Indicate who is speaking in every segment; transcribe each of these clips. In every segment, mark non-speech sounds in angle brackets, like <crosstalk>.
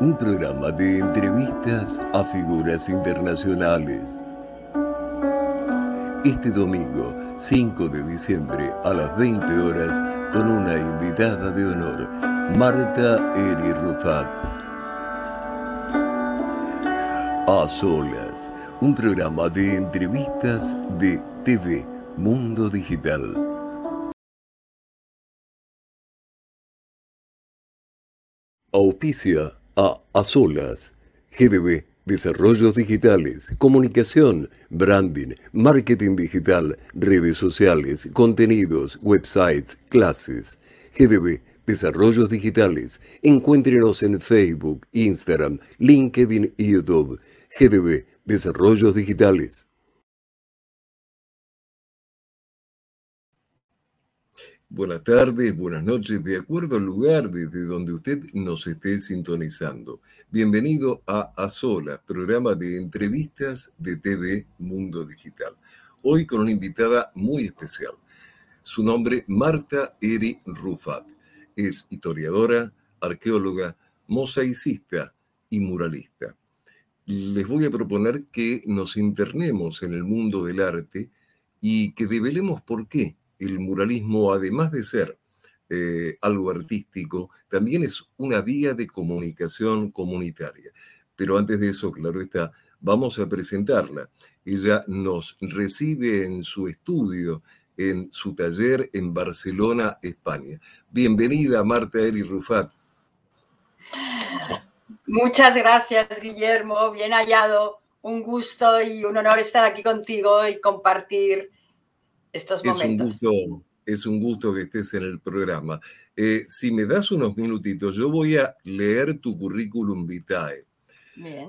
Speaker 1: un programa de entrevistas a figuras internacionales. Este domingo, 5 de diciembre, a las 20 horas, con una invitada de honor, Marta Eri Rufat. A solas, un programa de entrevistas de TV Mundo Digital. Auspicia a A Solas, GDB, Desarrollos Digitales, Comunicación, Branding, Marketing Digital, Redes Sociales, Contenidos, Websites, Clases. GDB, Desarrollos Digitales. Encuéntrenos en Facebook, Instagram, LinkedIn y YouTube. GDB, Desarrollos Digitales. Buenas tardes, buenas noches, de acuerdo al lugar desde donde usted nos esté sintonizando. Bienvenido a A Sola, programa de entrevistas de TV Mundo Digital. Hoy con una invitada muy especial. Su nombre, Marta Eri Rufat. Es historiadora, arqueóloga, mosaicista y muralista. Les voy a proponer que nos internemos en el mundo del arte y que develemos por qué el muralismo, además de ser eh, algo artístico, también es una vía de comunicación comunitaria. Pero antes de eso, claro está, vamos a presentarla. Ella nos recibe en su estudio, en su taller en Barcelona, España. Bienvenida, Marta Eri Rufat.
Speaker 2: Muchas gracias, Guillermo. Bien hallado. Un gusto y un honor estar aquí contigo y compartir estos momentos.
Speaker 1: Es un gusto, es un gusto que estés en el programa. Eh, si me das unos minutitos, yo voy a leer tu currículum vitae.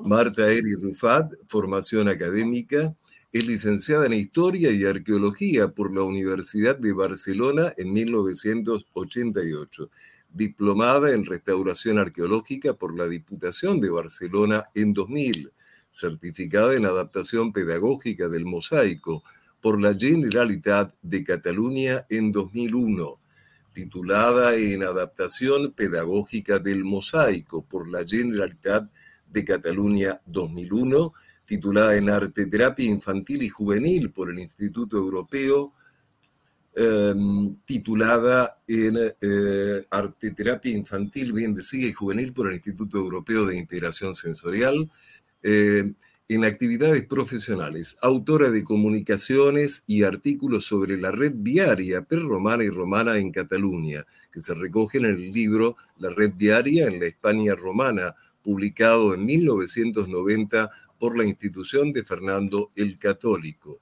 Speaker 1: Marta Eri Rufat, formación académica, es licenciada en Historia y Arqueología por la Universidad de Barcelona en 1988, diplomada en Restauración Arqueológica por la Diputación de Barcelona en 2000, certificada en Adaptación Pedagógica del Mosaico por la Generalitat de Cataluña en 2001, titulada en Adaptación Pedagógica del Mosaico por la Generalitat de Cataluña 2001, titulada en Arte Terapia Infantil y Juvenil por el Instituto Europeo, em, titulada en eh, Arte Terapia Infantil, bien decía, y Juvenil por el Instituto Europeo de Integración Sensorial, eh, en actividades profesionales, autora de comunicaciones y artículos sobre la red viaria perromana y romana en Cataluña, que se recogen en el libro La red viaria en la España romana, publicado en 1990 por la institución de Fernando el Católico.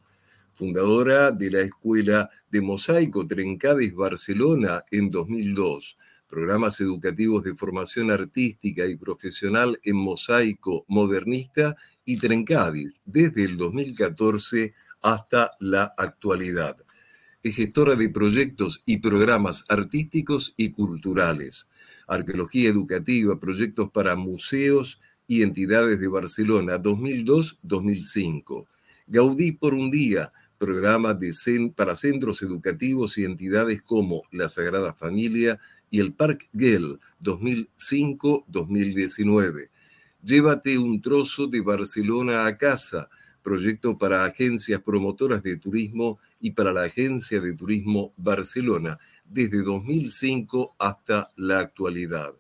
Speaker 1: Fundadora de la Escuela de Mosaico Trencades Barcelona en 2002 programas educativos de formación artística y profesional en mosaico modernista y Trencadis desde el 2014 hasta la actualidad. Es gestora de proyectos y programas artísticos y culturales, arqueología educativa, proyectos para museos y entidades de Barcelona 2002-2005. Gaudí por un día, programa de para centros educativos y entidades como la Sagrada Familia y el Park Gel 2005-2019. Llévate un trozo de Barcelona a casa, proyecto para agencias promotoras de turismo y para la Agencia de Turismo Barcelona, desde 2005 hasta la actualidad.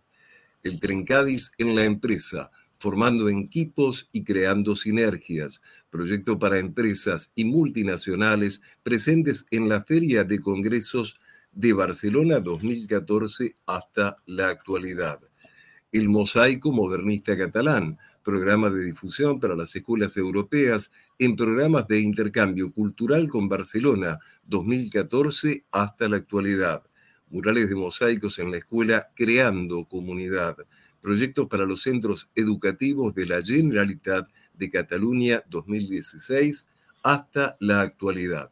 Speaker 1: El Trencadis en la empresa, formando equipos y creando sinergias, proyecto para empresas y multinacionales presentes en la Feria de Congresos de Barcelona 2014 hasta la actualidad el Mosaico Modernista Catalán, programa de difusión para las escuelas europeas en programas de intercambio cultural con Barcelona 2014 hasta la actualidad. Murales de mosaicos en la escuela Creando Comunidad. Proyectos para los centros educativos de la Generalitat de Cataluña 2016 hasta la actualidad.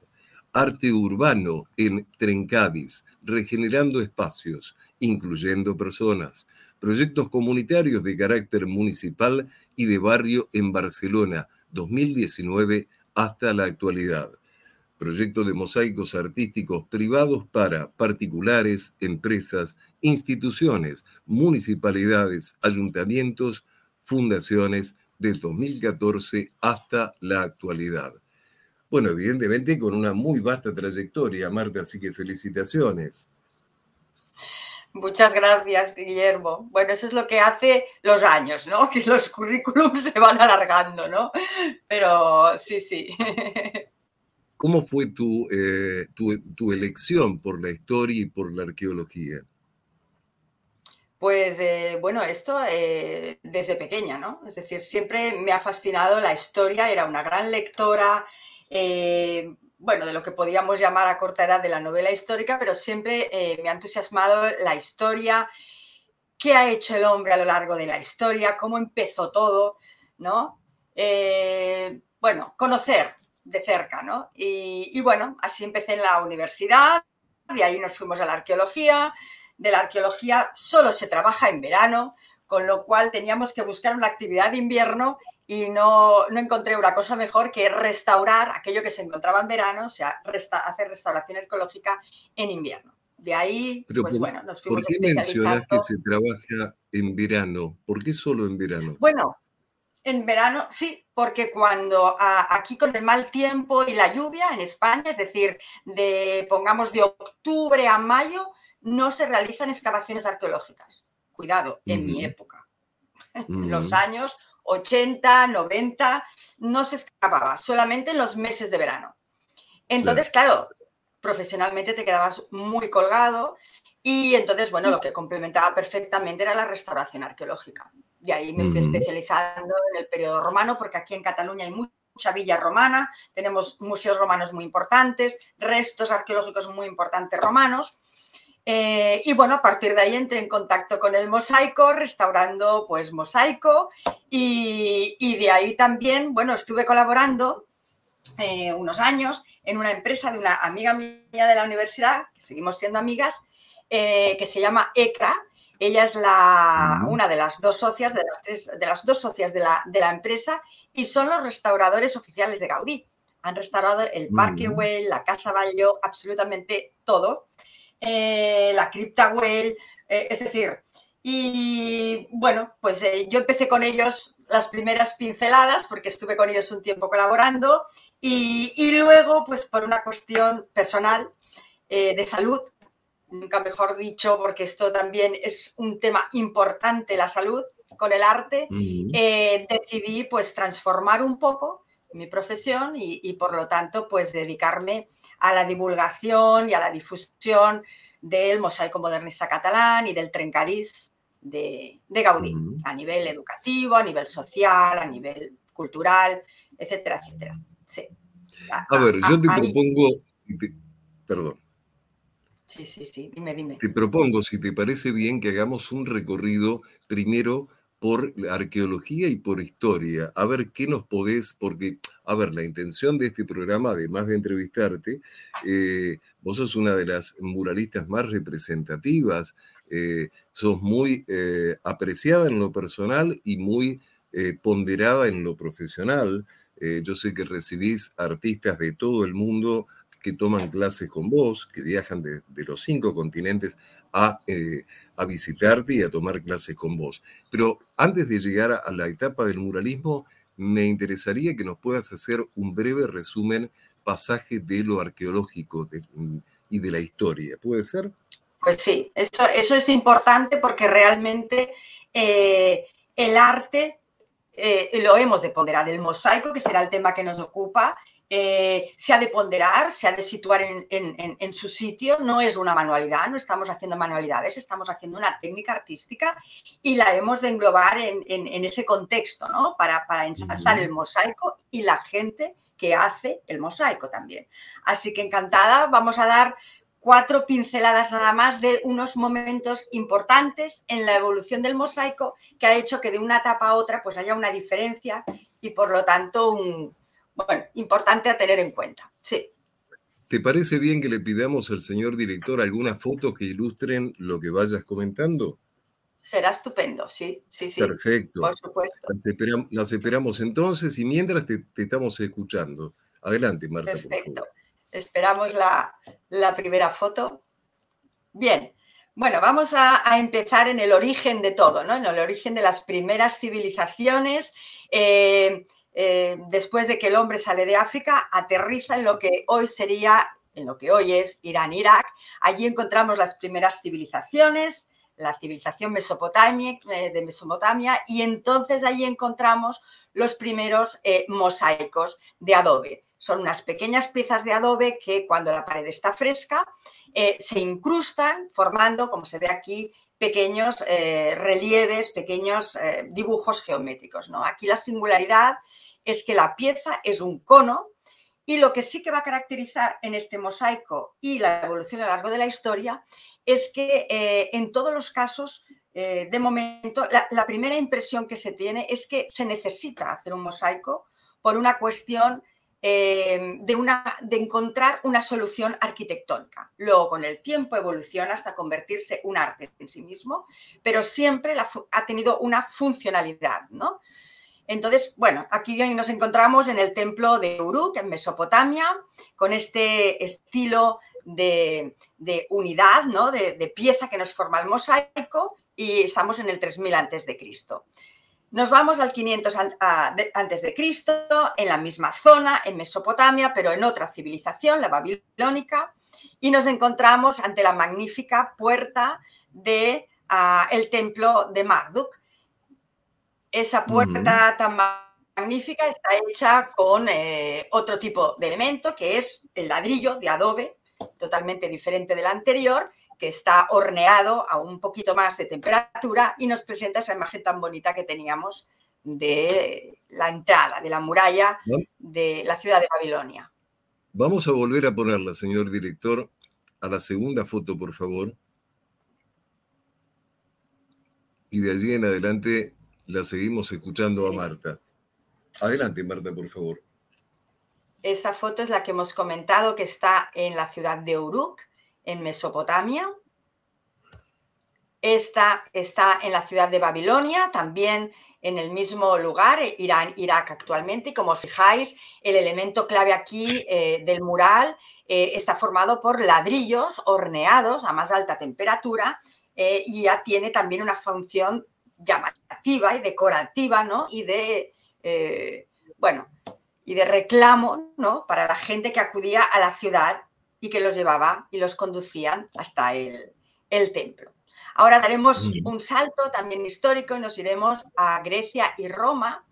Speaker 1: Arte urbano en Trencadis, regenerando espacios, incluyendo personas proyectos comunitarios de carácter municipal y de barrio en Barcelona, 2019 hasta la actualidad. proyecto de mosaicos artísticos privados para particulares, empresas, instituciones, municipalidades, ayuntamientos, fundaciones, del 2014 hasta la actualidad. Bueno, evidentemente con una muy vasta trayectoria, Marta, así que felicitaciones.
Speaker 2: Muchas gracias, Guillermo. Bueno, eso es lo que hace los años, ¿no? <laughs> Que los currículums se van alargando, ¿no? Pero sí, sí. <laughs>
Speaker 1: ¿Cómo fue tu, eh, tu, elección por la historia y por la arqueología?
Speaker 2: Pues eh, bueno, esto eh, desde pequeña, ¿no? Es decir, siempre me ha fascinado la historia, era una gran lectora, bueno, de lo que podíamos llamar a corta edad de la novela histórica, pero siempre eh, me ha entusiasmado la historia, qué ha hecho el hombre a lo largo de la historia, cómo empezó todo, ¿no? Eh, bueno, conocer de cerca, ¿no? Y, bueno, así empecé en la universidad, de ahí nos fuimos a la arqueología, de la arqueología solo se trabaja en verano, con lo cual teníamos que buscar una actividad de invierno y no, encontré una cosa mejor que restaurar aquello que se encontraba en verano, o sea, hacer restauración ecológica en invierno. De ahí, pues bueno, nos fuimos
Speaker 1: ¿Por qué mencionas que se trabaja en verano? ¿Por qué solo en verano?
Speaker 2: Bueno, en verano sí, porque cuando aquí con el mal tiempo y la lluvia en España, es decir, de pongamos de octubre a mayo, no se realizan excavaciones arqueológicas. Cuidado, en mi época. <laughs> Los años 80, 90, no se escapaba, solamente en los meses de verano. Entonces, claro, profesionalmente te quedabas muy colgado y entonces, bueno, lo que complementaba perfectamente era la restauración arqueológica. Y ahí me fui especializando en el periodo romano, porque aquí en Cataluña hay mucha villa romana, tenemos museos romanos muy importantes, restos arqueológicos muy importantes romanos. Eh, y bueno, a partir de ahí entré en contacto con el mosaico, restaurando pues mosaico y, de ahí también, bueno, estuve colaborando eh, unos años en una empresa de una amiga mía de la universidad, que seguimos siendo amigas, eh, que se llama ECRA. Ella es la, una de las dos socias, de las, de las dos socias de la, de la, empresa y son los restauradores oficiales de Gaudí. Han restaurado el Parque Güell, la Casa Ballo, absolutamente todo. Eh, la cripta eh, es decir, y bueno, pues eh, yo empecé con ellos las primeras pinceladas porque estuve con ellos un tiempo colaborando y, luego, pues por una cuestión personal de salud, nunca mejor dicho, porque esto también es un tema importante, la salud con el arte, decidí pues transformar un poco mi profesión y, y, por lo tanto pues dedicarme a la divulgación y a la difusión del mosaico modernista catalán y del trencadís de, Gaudí, a nivel educativo, a nivel social, a nivel cultural, etcétera, etcétera. Sí.
Speaker 1: A, ver, yo te propongo, perdón.
Speaker 2: Sí, sí, sí, dime, dime.
Speaker 1: Te propongo, si te parece bien, que hagamos un recorrido primero por arqueología y por historia. A ver qué nos podés, porque, a ver, la intención de este programa, además de entrevistarte, eh, vos sos una de las muralistas más representativas, eh, sos muy eh, apreciada en lo personal y muy ponderada en lo profesional. yo sé que recibís artistas de todo el mundo que toman clases con vos, que viajan de, los cinco continentes a, a, visitarte y a tomar clases con vos. Pero antes de llegar a, la etapa del muralismo, me interesaría que nos puedas hacer un breve resumen, pasaje de lo arqueológico y de la historia. ¿Puede ser?
Speaker 2: Pues sí, eso, eso es importante porque realmente eh, el arte eh, lo hemos de ponderar. El mosaico, que será el tema que nos ocupa, eh, se ha de ponderar, se ha de situar en, su sitio, no es una manualidad, no estamos haciendo manualidades, estamos haciendo una técnica artística y la hemos de englobar en, ese contexto, ¿no? Para, para ensalzar el mosaico y la gente que hace el mosaico también. Así que encantada, vamos a dar cuatro pinceladas nada más de unos momentos importantes en la evolución del mosaico que ha hecho que de una etapa a otra pues haya una diferencia y por lo tanto un, bueno, importante a tener en cuenta. Sí.
Speaker 1: ¿Te parece bien que le pidamos al señor director algunas fotos que ilustren lo que vayas comentando?
Speaker 2: Será estupendo, sí, sí, sí.
Speaker 1: Perfecto. Por supuesto. Las esperamos, entonces y mientras te, estamos escuchando. Adelante, Marta.
Speaker 2: Perfecto. Esperamos la, primera foto. Bien, bueno, vamos a, empezar en el origen de todo, ¿no? En el origen de las primeras civilizaciones. Eh, eh, después de que el hombre sale de África, aterriza en lo que hoy sería, en lo que hoy es Irán-Irak. Allí encontramos las primeras civilizaciones, la civilización eh, de Mesopotamia, y entonces allí encontramos los primeros eh, mosaicos de adobe. Son unas pequeñas piezas de adobe que cuando la pared está fresca eh, se incrustan formando, como se ve aquí, pequeños relieves, pequeños dibujos geométricos. ¿no? Aquí la singularidad es que la pieza es un cono y lo que sí que va a caracterizar en este mosaico y la evolución a lo largo de la historia es que eh, en todos los casos, eh, de momento, la, primera impresión que se tiene es que se necesita hacer un mosaico por una cuestión eh, de, una, de encontrar una solución arquitectónica. Luego, con el tiempo, evoluciona hasta convertirse un arte en sí mismo, pero siempre ha tenido una funcionalidad, ¿no? Entonces, bueno, aquí nos encontramos en el templo de Uruk, en Mesopotamia, con este estilo de, unidad, ¿no? De, pieza que nos forma el mosaico y estamos en el 3000 antes de Cristo. Nos vamos al 500 antes de Cristo, en la misma zona, en Mesopotamia, pero en otra civilización, la babilónica, y nos encontramos ante la magnífica puerta del ah, templo de Marduk. Esa puerta tan magnífica está hecha con eh, otro tipo de elemento, que es el ladrillo de adobe, totalmente diferente del anterior, que está horneado a un poquito más de temperatura y nos presenta esa imagen tan bonita que teníamos de la entrada, de la muralla de la ciudad de Babilonia.
Speaker 1: Vamos a volver a ponerla, señor director, a la segunda foto, por favor. Y de allí en adelante la seguimos escuchando a Marta. Adelante, Marta, por favor.
Speaker 2: Esta foto es la que hemos comentado que está en la ciudad de Uruk, en Mesopotamia. Esta está en la ciudad de Babilonia, también en el mismo lugar, Irán, Irak actualmente. Como os fijáis, el elemento clave aquí eh, del mural eh, está formado por ladrillos horneados a más alta temperatura eh, y ya tiene también una función llamativa y decorativa, ¿no? Y de, bueno, y de reclamo ¿no? para la gente que acudía a la ciudad y que los llevaba y los conducían hasta el, templo. Ahora daremos un salto también histórico y nos iremos a Grecia y Roma,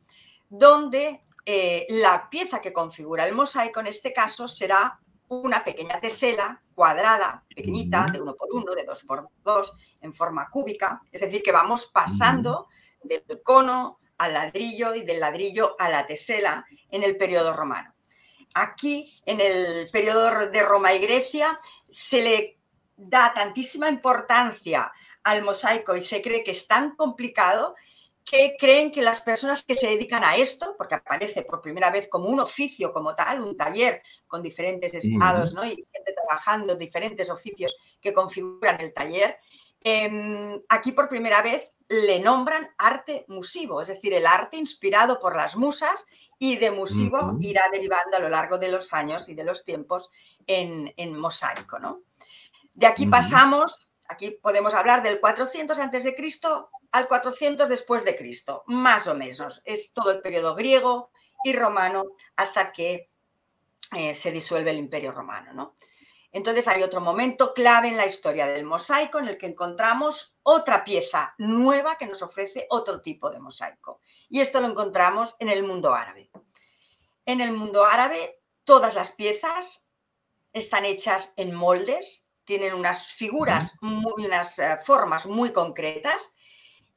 Speaker 2: donde eh, la pieza que configura el mosaico en este caso será una pequeña tesela cuadrada, pequeñita, de uno por uno, de dos por dos, en forma cúbica. Es decir, que vamos pasando del cono al ladrillo y del ladrillo a la tesela en el periodo romano. Aquí, en el periodo de Roma y Grecia, se le da tantísima importancia al mosaico y se cree que es tan complicado que creen que las personas que se dedican a esto, porque aparece por primera vez como un oficio como tal, un taller con diferentes estados ¿no? y gente trabajando diferentes oficios que configuran el taller, em, aquí por primera vez le nombran arte musivo, es decir, el arte inspirado por las musas y de musivo irá derivando a lo largo de los años y de los tiempos en, mosaico. ¿no? De aquí pasamos, aquí podemos hablar del 400 antes de Cristo al 400 después de Cristo, más o menos. Es todo el periodo griego y romano hasta que eh, se disuelve el imperio romano. ¿no? Entonces hay otro momento clave en la historia del mosaico en el que encontramos otra pieza nueva que nos ofrece otro tipo de mosaico. Y esto lo encontramos en el mundo árabe. En el mundo árabe todas las piezas están hechas en moldes, tienen unas figuras, unas eh, formas muy concretas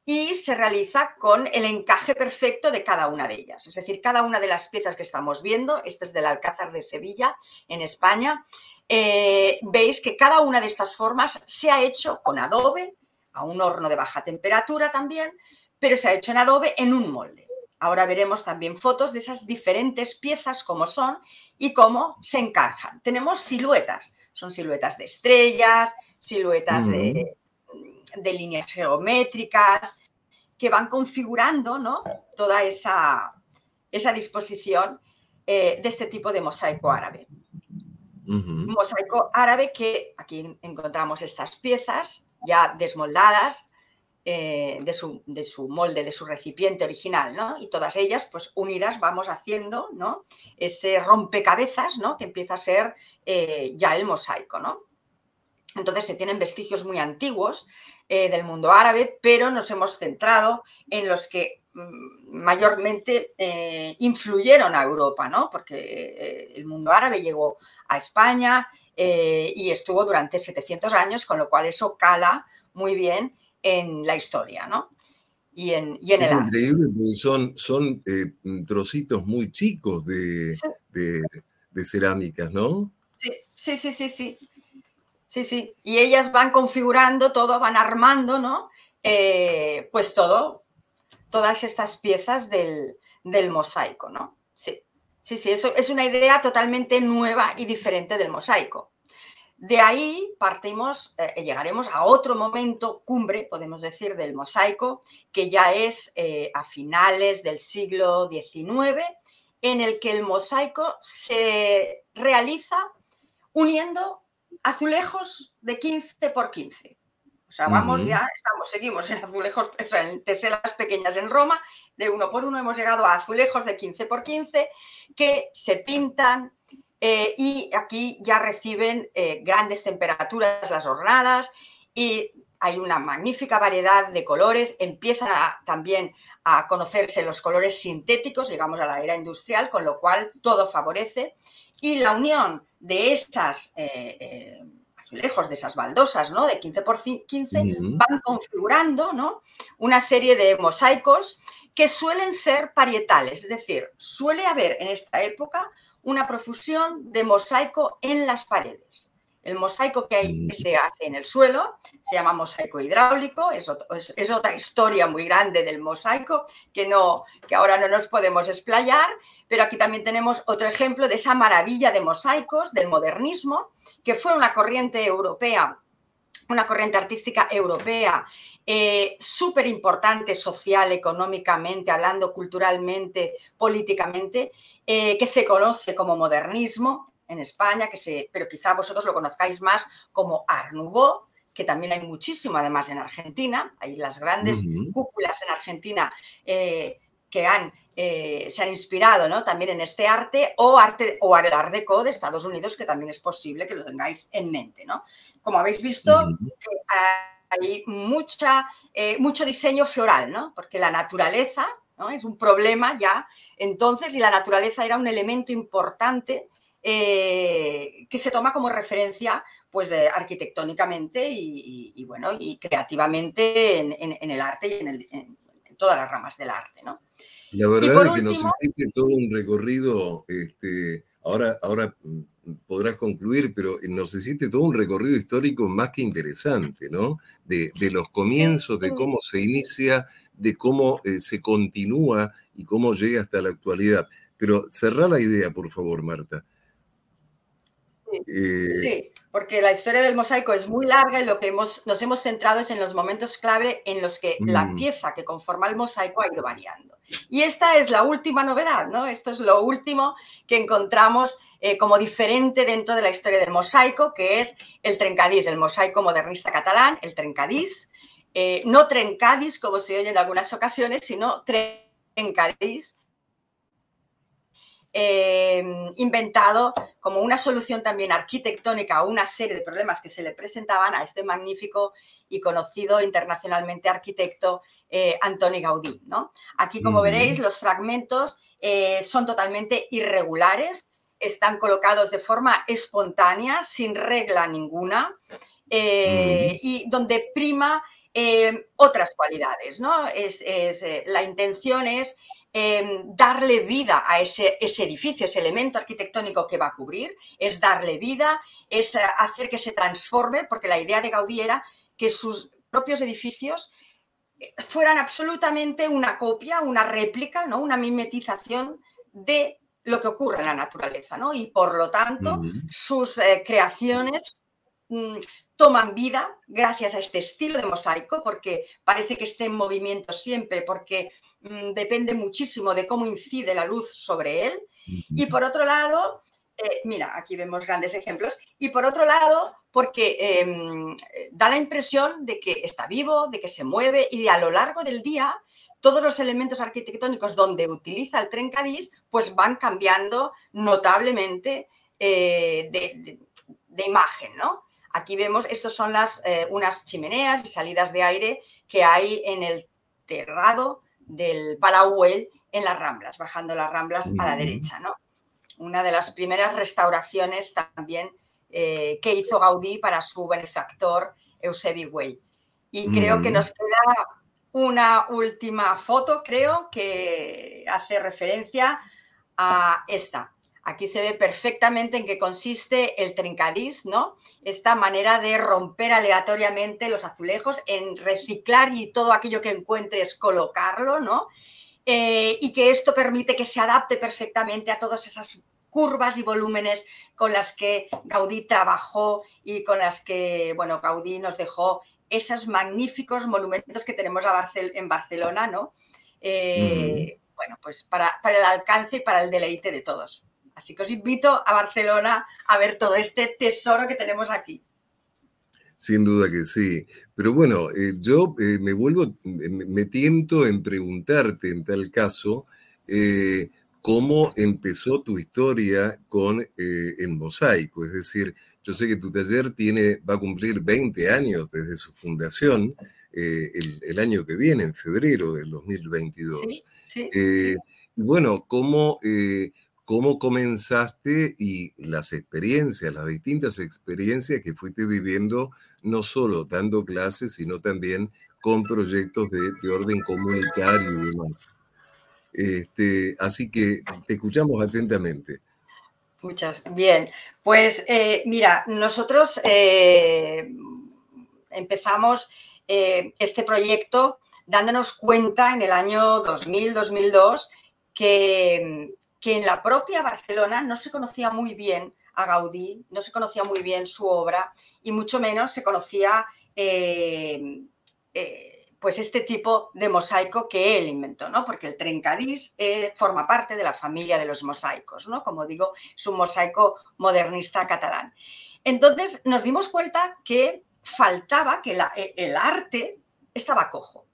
Speaker 2: y se realiza con el encaje perfecto de cada una de ellas. Es decir, cada una de las piezas que estamos viendo, esta es del Alcázar de Sevilla, en España, eh, veis que cada una de estas formas se ha hecho con adobe, a un horno de baja temperatura también, pero se ha hecho en adobe en un molde. Ahora veremos también fotos de esas diferentes piezas, cómo son y cómo se encajan. Tenemos siluetas, son siluetas de estrellas, siluetas de de líneas geométricas, que van configurando ¿no? toda esa, esa disposición eh, de este tipo de mosaico árabe. mosaico árabe que aquí encontramos estas piezas ya desmoldadas eh, de, su, de, su, molde, de su recipiente original, ¿no? Y todas ellas, pues unidas, vamos haciendo, ¿no? Ese rompecabezas, ¿no? Que empieza a ser eh, ya el mosaico, ¿no? Entonces se tienen vestigios muy antiguos eh, del mundo árabe, pero nos hemos centrado en los que mm, mayormente influyeron a Europa, ¿no? Porque el mundo árabe llegó a España y estuvo durante 700 años, con lo cual eso cala muy bien en la historia, ¿no?
Speaker 1: Y en, y en es increíble porque son, son eh, trocitos muy chicos de, de, cerámicas, ¿no?
Speaker 2: Sí, sí, sí, sí, sí. Sí, sí. Y ellas van configurando todo, van armando, ¿no? Eh, pues todo, todas estas piezas del, del mosaico, ¿no? Sí, sí, sí, eso es una idea totalmente nueva y diferente del mosaico. De ahí partimos, eh, llegaremos a otro momento cumbre, podemos decir, del mosaico, que ya es eh, a finales del siglo XIX, en el que el mosaico se realiza uniendo azulejos de 15 por 15. O sea, vamos ya, estamos, seguimos en azulejos, en teselas pequeñas en Roma, de uno por uno hemos llegado a azulejos de 15 por 15 que se pintan, eh, y aquí ya reciben eh, grandes temperaturas las jornadas y hay una magnífica variedad de colores, empiezan también a conocerse los colores sintéticos, llegamos a la era industrial, con lo cual todo favorece. Y la unión de estas eh, azulejos, de esas baldosas, ¿no? De 15 por 15, van configurando, ¿no? Una serie de mosaicos que suelen ser parietales, es decir, suele haber en esta época una profusión de mosaico en las paredes. El mosaico que, hay, se hace en el suelo se llama mosaico hidráulico, es, es, otra historia muy grande del mosaico que, no, que ahora no nos podemos explayar, pero aquí también tenemos otro ejemplo de esa maravilla de mosaicos del modernismo, que fue una corriente europea una corriente artística europea eh, súper importante social, económicamente, hablando culturalmente, políticamente, eh, que se conoce como modernismo en España, que se, pero quizá vosotros lo conozcáis más como Art Nouveau, que también hay muchísimo además en Argentina, hay las grandes cúpulas en Argentina eh, que han, eh, se han inspirado ¿no? también en este arte o arte o el Art Deco de Estados Unidos, que también es posible que lo tengáis en mente. ¿no? Como habéis visto, hay mucha, eh, mucho diseño floral, ¿no? porque la naturaleza ¿no? es un problema ya entonces y la naturaleza era un elemento importante eh, que se toma como referencia pues arquitectónicamente y, bueno y creativamente en, el arte y en, todas las ramas del arte, ¿no?
Speaker 1: La verdad es que nos hiciste todo un recorrido, este, ahora, ahora mm, podrás concluir, pero nos hiciste todo un recorrido histórico más que interesante, ¿no? De, los comienzos, de cómo se inicia, de cómo eh, se continúa y cómo llega hasta la actualidad. Pero cerrá la idea, por favor, Marta.
Speaker 2: Sí. Eh, porque la historia del mosaico es muy larga y lo que hemos, nos hemos centrado es en los momentos clave en los que la mm. pieza que conforma el mosaico ha ido variando. Y esta es la última novedad, ¿no? Esto es lo último que encontramos eh, como diferente dentro de la historia del mosaico, que es el trencadís, el mosaico modernista catalán, el trencadís. Eh, no trencadís, como se oye en algunas ocasiones, sino trencadís, Em, inventado como una solución también arquitectónica a una serie de problemas que se le presentaban a este magnífico y conocido internacionalmente arquitecto eh, Antoni Gaudí. ¿no? Aquí, como veréis, los fragmentos eh, son totalmente irregulares, están colocados de forma espontánea, sin regla ninguna, eh, y donde prima otras cualidades. ¿no? Es, la intención es Em, darle vida a ese, edificio, ese elemento arquitectónico que va a cubrir, es darle vida, es eh, hacer que se transforme, porque la idea de Gaudí era que sus propios edificios eh, fueran absolutamente una copia, una réplica, ¿no? una mimetización de lo que ocurre en la naturaleza, ¿no? Y por lo tanto, sus eh, creaciones mm, toman vida gracias a este estilo de mosaico, porque parece que esté en movimiento siempre, porque depende muchísimo de cómo incide la luz sobre él. Y por otro lado, eh, mira, aquí vemos grandes ejemplos. Y por otro lado, porque em, da la impresión de que está vivo, de que se mueve y de a lo largo del día todos los elementos arquitectónicos donde utiliza el trencadís pues van cambiando notablemente eh, de, imagen, ¿no? Aquí vemos, estos son las, eh, unas chimeneas y salidas de aire que hay en el terrado del Palau Güell en las Ramblas, bajando las Ramblas a la derecha, ¿no? Una de las primeras restauraciones también eh, que hizo Gaudí para su benefactor Eusebi Güell. Y creo que nos queda una última foto, creo, que hace referencia a esta. Aquí se ve perfectamente en qué consiste el trencadís, ¿no? Esta manera de romper aleatoriamente los azulejos, en reciclar y todo aquello que encuentres colocarlo, ¿no? Eh, y que esto permite que se adapte perfectamente a todas esas curvas y volúmenes con las que Gaudí trabajó y con las que, bueno, Gaudí nos dejó esos magníficos monumentos que tenemos en Barcelona, ¿no? Eh, bueno, pues para, el alcance y para el deleite de todos. Así que os invito a Barcelona a ver todo este tesoro que tenemos aquí.
Speaker 1: Sin duda que sí. Pero bueno, eh, yo eh, me vuelvo, me tiento en preguntarte en tal caso, cómo empezó tu historia con el mosaico. Es decir, yo sé que tu taller tiene, va a cumplir 20 años desde su fundación eh, el, año que viene, en febrero del 2022. Sí, sí, eh, Bueno, ¿cómo, eh, ¿cómo comenzaste y las experiencias, las distintas experiencias que fuiste viviendo, no solo dando clases, sino también con proyectos de, de orden comunitario y demás? Este, así que te escuchamos atentamente.
Speaker 2: Muchas. Bien, pues eh, mira, nosotros eh, empezamos eh, este proyecto dándonos cuenta en el año 2000-2002 que, que, en la propia Barcelona no se conocía muy bien a Gaudí, no se conocía muy bien su obra y mucho menos se conocía pues este tipo de mosaico que él inventó, ¿no? Porque el trencadís eh, forma parte de la familia de los mosaicos, ¿no? Como digo, es un mosaico modernista catalán. Entonces nos dimos cuenta que faltaba, que e, el arte estaba cojo.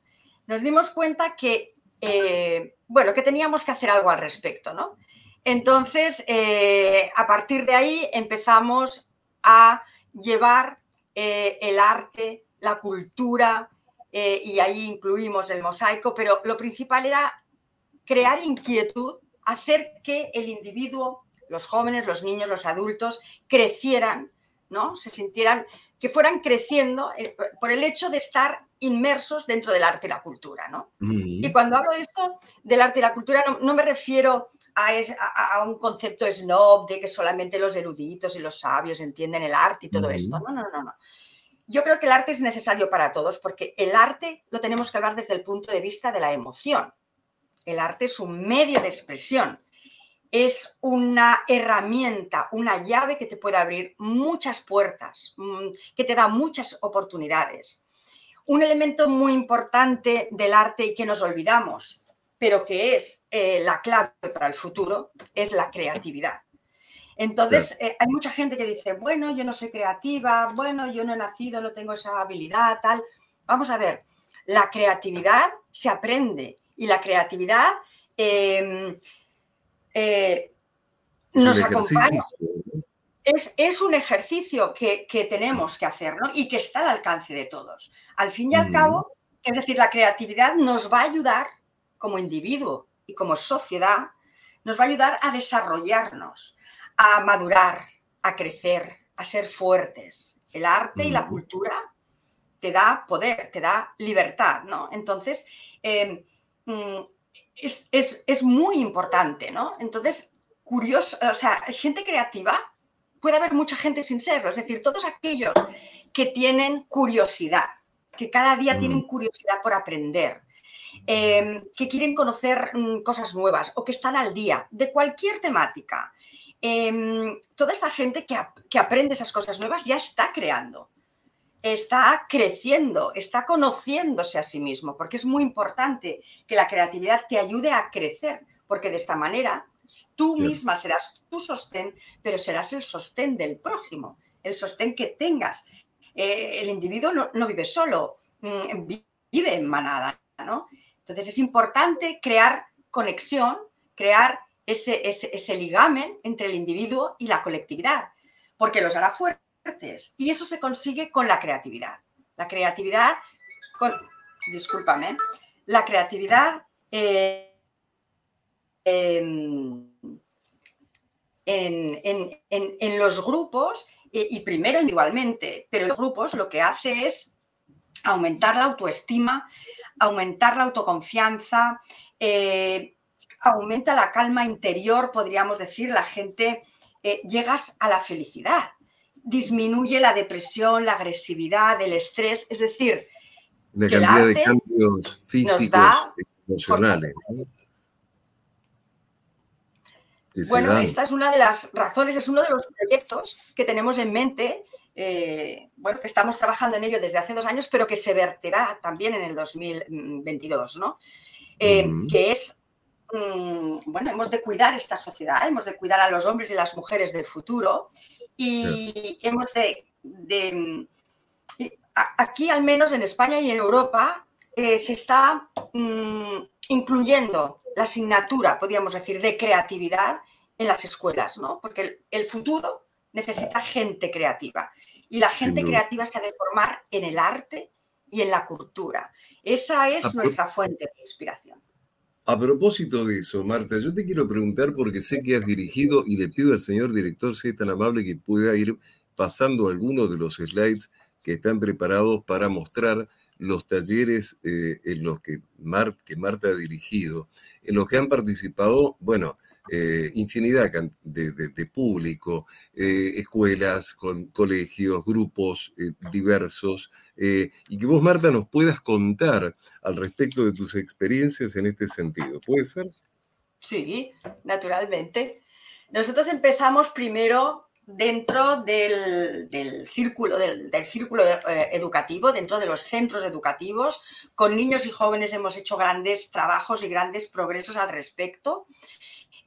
Speaker 2: Nos dimos cuenta que, eh, bueno, que teníamos que hacer algo al respecto, ¿no? Entonces, eh, a partir de ahí empezamos a llevar el arte, la cultura, eh, y ahí incluimos el mosaico, pero lo principal era crear inquietud, hacer que el individuo, los jóvenes, los niños, los adultos, crecieran, ¿no? Se sintieran, que fueran creciendo eh, por el hecho de estar inmersos dentro del arte y la cultura, ¿no? Y cuando hablo de esto, del arte y la cultura, no, me refiero a, a, un concepto snob de que solamente los eruditos y los sabios entienden el arte y todo esto. No, no, no, no yo creo que el arte es necesario para todos porque el arte lo tenemos que hablar desde el punto de vista de la emoción. El arte es un medio de expresión, es una herramienta, una llave que te puede abrir muchas puertas, mm, que te da muchas oportunidades. Un elemento muy importante del arte y que nos olvidamos, pero que es eh, la clave para el futuro, es la creatividad. Entonces, eh, hay mucha gente que dice, bueno, yo no soy creativa, bueno, yo no he nacido, no tengo esa habilidad, tal. Vamos a ver, la creatividad se aprende y la creatividad em, eh, nos acompaña. Es, un ejercicio que, tenemos que hacer ¿no? y que está al alcance de todos. Al fin y al cabo, es decir, la creatividad nos va a ayudar como individuo y como sociedad, nos va a ayudar a desarrollarnos, a madurar, a crecer, a ser fuertes. El arte y la cultura te da poder, te da libertad, ¿no? Entonces, em, mm, es, muy importante, ¿no? Entonces, curioso, o sea, gente creativa, puede haber mucha gente sin serlo, es decir, todos aquellos que tienen curiosidad, que cada día tienen curiosidad por aprender, em, que quieren conocer mm, cosas nuevas o que están al día de cualquier temática Em, toda esta gente que, aprende esas cosas nuevas ya está creando, está creciendo, está conociéndose a sí mismo, porque es muy importante que la creatividad te ayude a crecer, porque de esta manera Tú misma serás tu sostén, pero serás el sostén del prójimo, el sostén que tengas. Eh, el individuo no, vive solo, mm, vive en manada, ¿no? Entonces es importante crear conexión, crear ese, ese, ligamen entre el individuo y la colectividad, porque los hará fuertes. Y eso se consigue con la creatividad. La creatividad, con, discúlpame, la creatividad eh, en, los grupos y, primero individualmente, pero los grupos lo que hace es aumentar la autoestima, aumentar la autoconfianza, eh, aumenta la calma interior, podríamos decir, la gente eh, llegas a la felicidad, disminuye la depresión, la agresividad, el estrés, es decir,
Speaker 1: la cantidad de cambios físicos, emocionales.
Speaker 2: Bueno, esta es una de las razones, es uno de los proyectos que tenemos en mente, eh, bueno, que estamos trabajando en ello desde hace dos años, pero que se verterá también en el 2022, ¿no? Eh, que es, mm, bueno, hemos de cuidar esta sociedad, hemos de cuidar a los hombres y las mujeres del futuro y hemos de, aquí al menos en España y en Europa, eh, se está mm, incluyendo la asignatura, podríamos decir, de creatividad en las escuelas, ¿no? Porque el, futuro necesita gente creativa y la gente creativa se ha de formar en el arte y en la cultura. Esa es nuestra fuente de inspiración.
Speaker 1: A propósito de eso, Marta, yo te quiero preguntar porque sé que has dirigido y le pido al señor director, si es tan amable, que pueda ir pasando algunos de los slides que están preparados para mostrar los talleres eh, en los que, Marta ha dirigido, en los que han participado, bueno, eh, infinidad de, público, eh, escuelas, con, colegios, grupos diversos, y que vos, Marta, nos puedas contar al respecto de tus experiencias en este sentido. ¿Puede ser?
Speaker 2: Sí, naturalmente. Nosotros empezamos primero dentro del, círculo, del, círculo eh, educativo, dentro de los centros educativos. Con niños y jóvenes hemos hecho grandes trabajos y grandes progresos al respecto.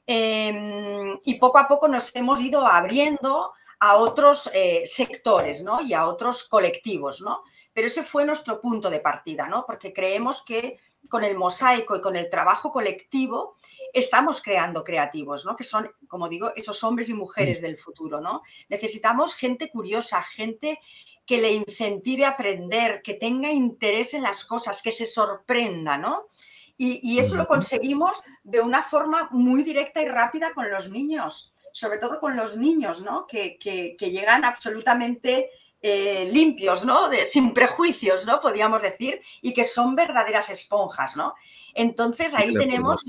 Speaker 2: Em, y poco a poco nos hemos ido abriendo a otros eh, sectores ¿no? y a otros colectivos. ¿no? Pero ese fue nuestro punto de partida, ¿no? porque creemos que con el mosaico y con el trabajo colectivo, estamos creando creativos, ¿no? Que son, como digo, esos hombres y mujeres del futuro, ¿no? Necesitamos gente curiosa, gente que le incentive a aprender, que tenga interés en las cosas, que se sorprenda, ¿no? Y, eso lo conseguimos de una forma muy directa y rápida con los niños, sobre todo con los niños, ¿no? Que, que llegan absolutamente eh, limpios, ¿no? sin prejuicios, ¿no? Podríamos decir, y que son verdaderas esponjas, ¿no? Entonces ahí tenemos,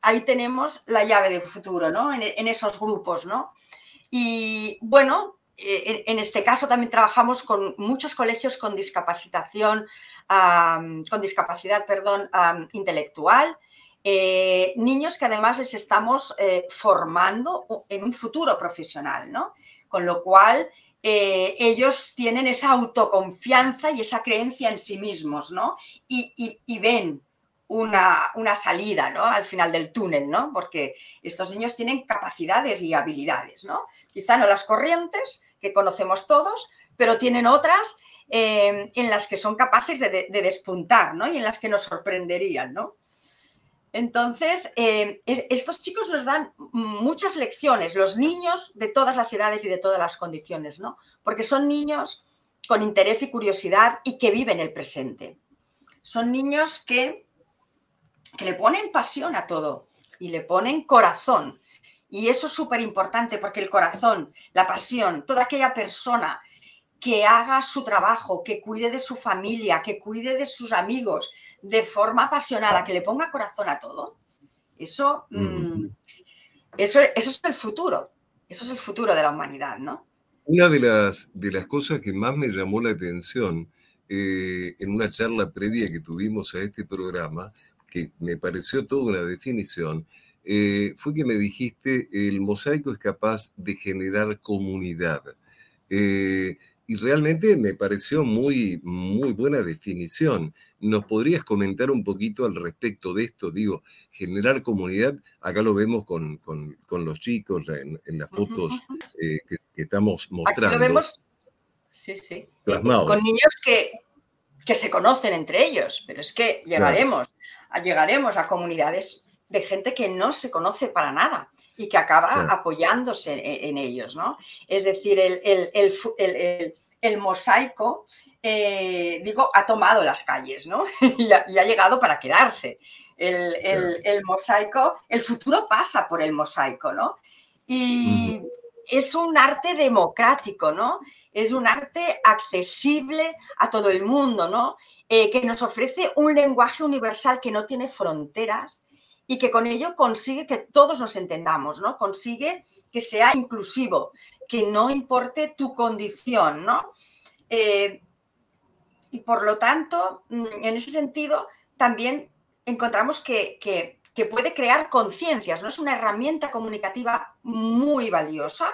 Speaker 2: ahí tenemos la llave del futuro, ¿no? En, esos grupos, ¿no? Y bueno, eh, en, este caso también trabajamos con muchos colegios con discapacitación, con discapacidad, perdón, intelectual, eh, niños que además les estamos formando en un futuro profesional, ¿no? Con lo cual eh, ellos tienen esa autoconfianza y esa creencia en sí mismos, ¿no? Y, ven una, salida, ¿no? Al final del túnel, ¿no? Porque estos niños tienen capacidades y habilidades, ¿no? Quizá no las corrientes que conocemos todos, pero tienen otras eh, en las que son capaces de, de, despuntar, ¿no? Y en las que nos sorprenderían, ¿no? Entonces, eh, estos chicos nos dan muchas lecciones, los niños de todas las edades y de todas las condiciones, ¿no? Porque son niños con interés y curiosidad y que viven el presente. Son niños que, que le ponen pasión a todo y le ponen corazón. Y eso es súper importante porque el corazón, la pasión, toda aquella persona que haga su trabajo, que cuide de su familia, que cuide de sus amigos de forma apasionada, que le ponga corazón a todo, eso, mm, eso, eso es el futuro, eso es el futuro de la humanidad, ¿no?
Speaker 1: Una de las, de las cosas que más me llamó la atención eh, en una charla previa que tuvimos a este programa, que me pareció toda una definición, eh, fue que me dijiste, el mosaico es capaz de generar comunidad. Eh, y realmente me pareció muy, muy buena definición. ¿Nos podrías comentar un poquito al respecto de esto? Digo, generar comunidad, acá lo vemos con, los chicos en, las fotos eh, que, estamos mostrando. Aquí lo vemos,
Speaker 2: sí, sí, con niños que, que se conocen entre ellos, pero es que llegaremos, llegaremos a comunidades de gente que no se conoce para nada y que acaba apoyándose en, ellos, ¿no? Es decir, el, el mosaico, eh, digo, ha tomado las calles, ¿no? <laughs> y, ha, llegado para quedarse. El, mosaico, el futuro pasa por el mosaico, ¿no? Y es un arte democrático, ¿no? Es un arte accesible a todo el mundo, ¿no? Eh, que nos ofrece un lenguaje universal que no tiene fronteras y que con ello consigue que todos nos entendamos, ¿no? Consigue que sea inclusivo, que no importe tu condición, ¿no? Eh, y por lo tanto, mm, en ese sentido, también encontramos que, puede crear conciencias, ¿no? Es una herramienta comunicativa muy valiosa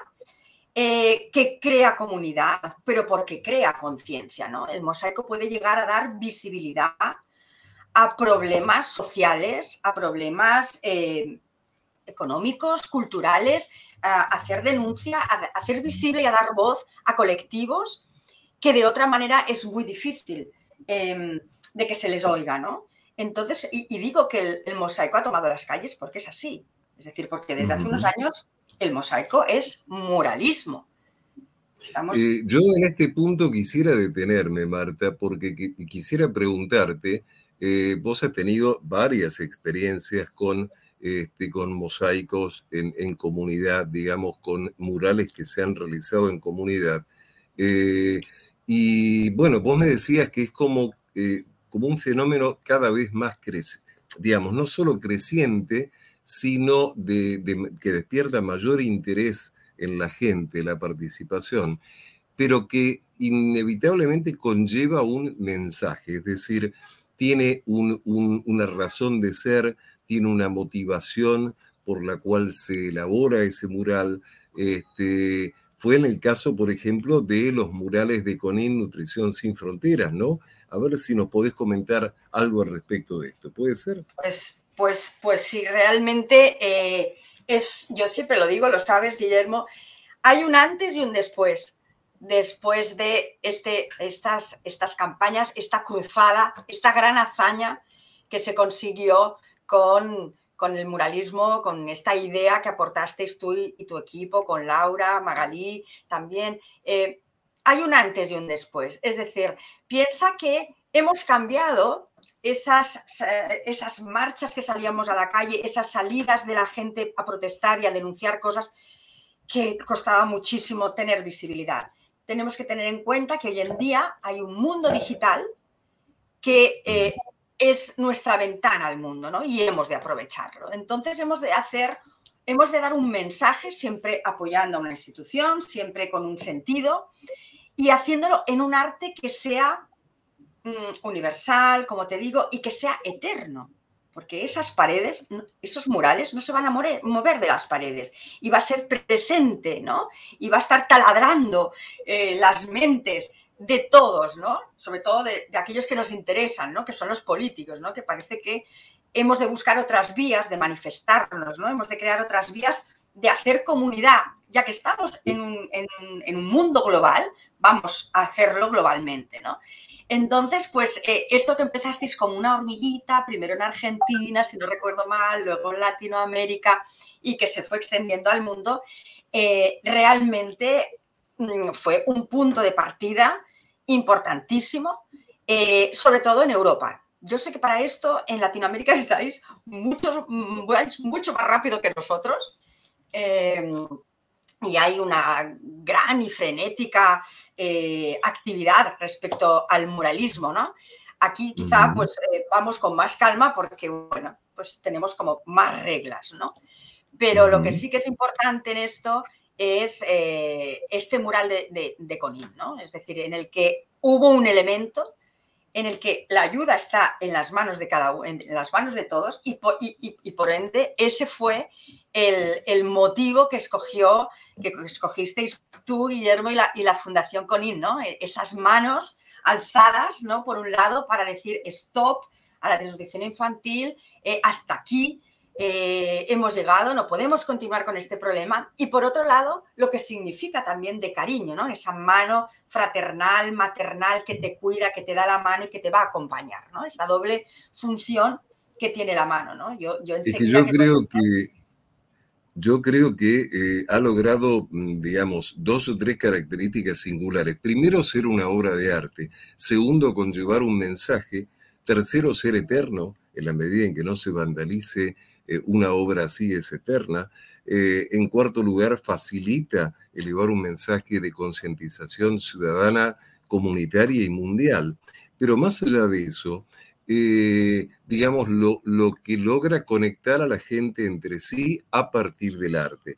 Speaker 2: eh, que crea comunidad, pero porque crea conciencia, ¿no? El mosaico puede llegar a dar visibilidad a problemas sociales, a problemas eh, económicos, culturales, a hacer denuncia, a hacer visible y a dar voz a colectivos que de otra manera es muy difícil em, de que se les oiga, ¿no? Entonces, y, digo que el, mosaico ha tomado las calles porque es así. Es decir, porque desde hace unos años el mosaico es muralismo.
Speaker 1: Eh, yo en este punto quisiera detenerme, Marta, porque quisiera preguntarte, eh, vos has tenido varias experiencias con este, con mosaicos en, comunidad, digamos, con murales que se han realizado en comunidad. Eh, y bueno, vos me decías que es como, eh, como un fenómeno cada vez más creciente, digamos, no solo creciente, sino de, que despierta mayor interés en la gente, la participación, pero que inevitablemente conlleva un mensaje, es decir, tiene una razón de ser, tiene una motivación por la cual se elabora ese mural. Este, fue en el caso, por ejemplo, de los murales de CONIN Nutrición Sin Fronteras, ¿no? A ver si nos podés comentar algo al respecto de esto. ¿Puede ser?
Speaker 2: Pues, pues, pues sí, realmente eh, es, yo siempre lo digo, lo sabes, Guillermo, hay un antes y un después. Después de este, estas, estas campañas, esta cruzada, esta gran hazaña que se consiguió con, el muralismo, con esta idea que aportasteis tú y, tu equipo, con Laura, Magalí también. Eh, hay un antes y un después. Es decir, piensa que hemos cambiado esas, esas marchas que salíamos a la calle, esas salidas de la gente a protestar y a denunciar cosas que costaba muchísimo tener visibilidad. Tenemos que tener en cuenta que hoy en día hay un mundo digital que eh, es nuestra ventana al mundo, ¿no? Y hemos de aprovecharlo. Entonces hemos de hacer, hemos de dar un mensaje siempre apoyando a una institución, siempre con un sentido y haciéndolo en un arte que sea mm, universal, como te digo, y que sea eterno. Porque esas paredes, esos murales no se van a mover de las paredes y va a ser presente, ¿no? Y va a estar taladrando eh, las mentes de todos, ¿no? Sobre todo de, aquellos que nos interesan, ¿no? Que son los políticos, ¿no? Que parece que hemos de buscar otras vías de manifestarnos, ¿no? Hemos de crear otras vías de hacer comunidad, ya que estamos en un, mundo global, vamos a hacerlo globalmente, ¿no? Entonces, pues eh, esto que empezasteis como una hormiguita, primero en Argentina, si no recuerdo mal, luego en Latinoamérica y que se fue extendiendo al mundo, eh, realmente mm, fue un punto de partida importantísimo, eh, sobre todo en Europa. Yo sé que para esto en Latinoamérica <laughs> estáis mucho, mucho más rápido que nosotros. Y hay una gran y frenética eh, actividad respecto al muralismo, ¿no? Aquí quizá pues vamos con más calma porque, bueno, pues tenemos como más reglas, ¿no? Pero lo que sí que es importante en esto es eh, este mural de, de, Conin, ¿no? Es decir, en el que hubo un elemento en el que la ayuda está en las manos de cada en las manos de todos, y por, ende ese fue el, motivo que escogió, que escogisteis tú, Guillermo, y la, y la Fundación Conin, ¿no? E, esas manos alzadas, ¿no? Por un lado, para decir stop a la desnutrición infantil, eh, hasta aquí, eh, hemos llegado, no podemos continuar con este problema. Y por otro lado, lo que significa también de cariño, ¿no? Esa mano fraternal, maternal que te cuida, que te da la mano y que te va a acompañar, ¿no? Esa doble función que tiene la mano, ¿no?
Speaker 1: Yo, yo, es que yo creo que yo creo que eh, ha logrado, mm, digamos, dos o tres características singulares. Primero, ser una obra de arte. Segundo, conllevar un mensaje. Tercero, ser eterno, en la medida en que no se vandalice eh, una obra así es eterna. Eh, en cuarto lugar, facilita elevar un mensaje de concientización ciudadana, comunitaria y mundial. Pero más allá de eso, eh, digamos, lo, lo, que logra conectar a la gente entre sí a partir del arte.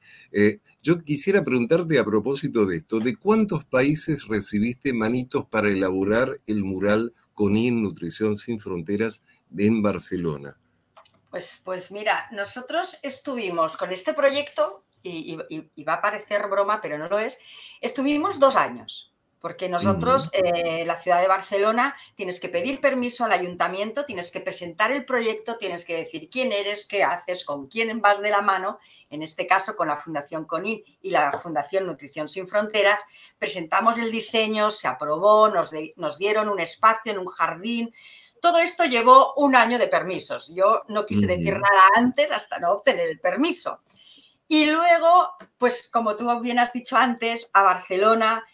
Speaker 1: yo quisiera preguntarte a propósito de esto, ¿de cuántos países recibiste manitos para elaborar el mural CONIN Nutrición Sin Fronteras en Barcelona?
Speaker 2: Pues, pues mira, nosotros estuvimos con este proyecto, y, va a parecer broma, pero no lo es, estuvimos dos años, porque nosotros, eh, la ciudad de Barcelona, tienes que pedir permiso al ayuntamiento, tienes que presentar el proyecto, tienes que decir quién eres, qué haces, con quién vas de la mano, en este caso con la Fundación CONIN y la Fundación Nutrición Sin Fronteras, presentamos el diseño, se aprobó, nos, nos dieron un espacio en un jardín, todo esto llevó un año de permisos. Yo no quise decir nada antes hasta no obtener el permiso. Y luego, pues como tú bien has dicho antes, a Barcelona,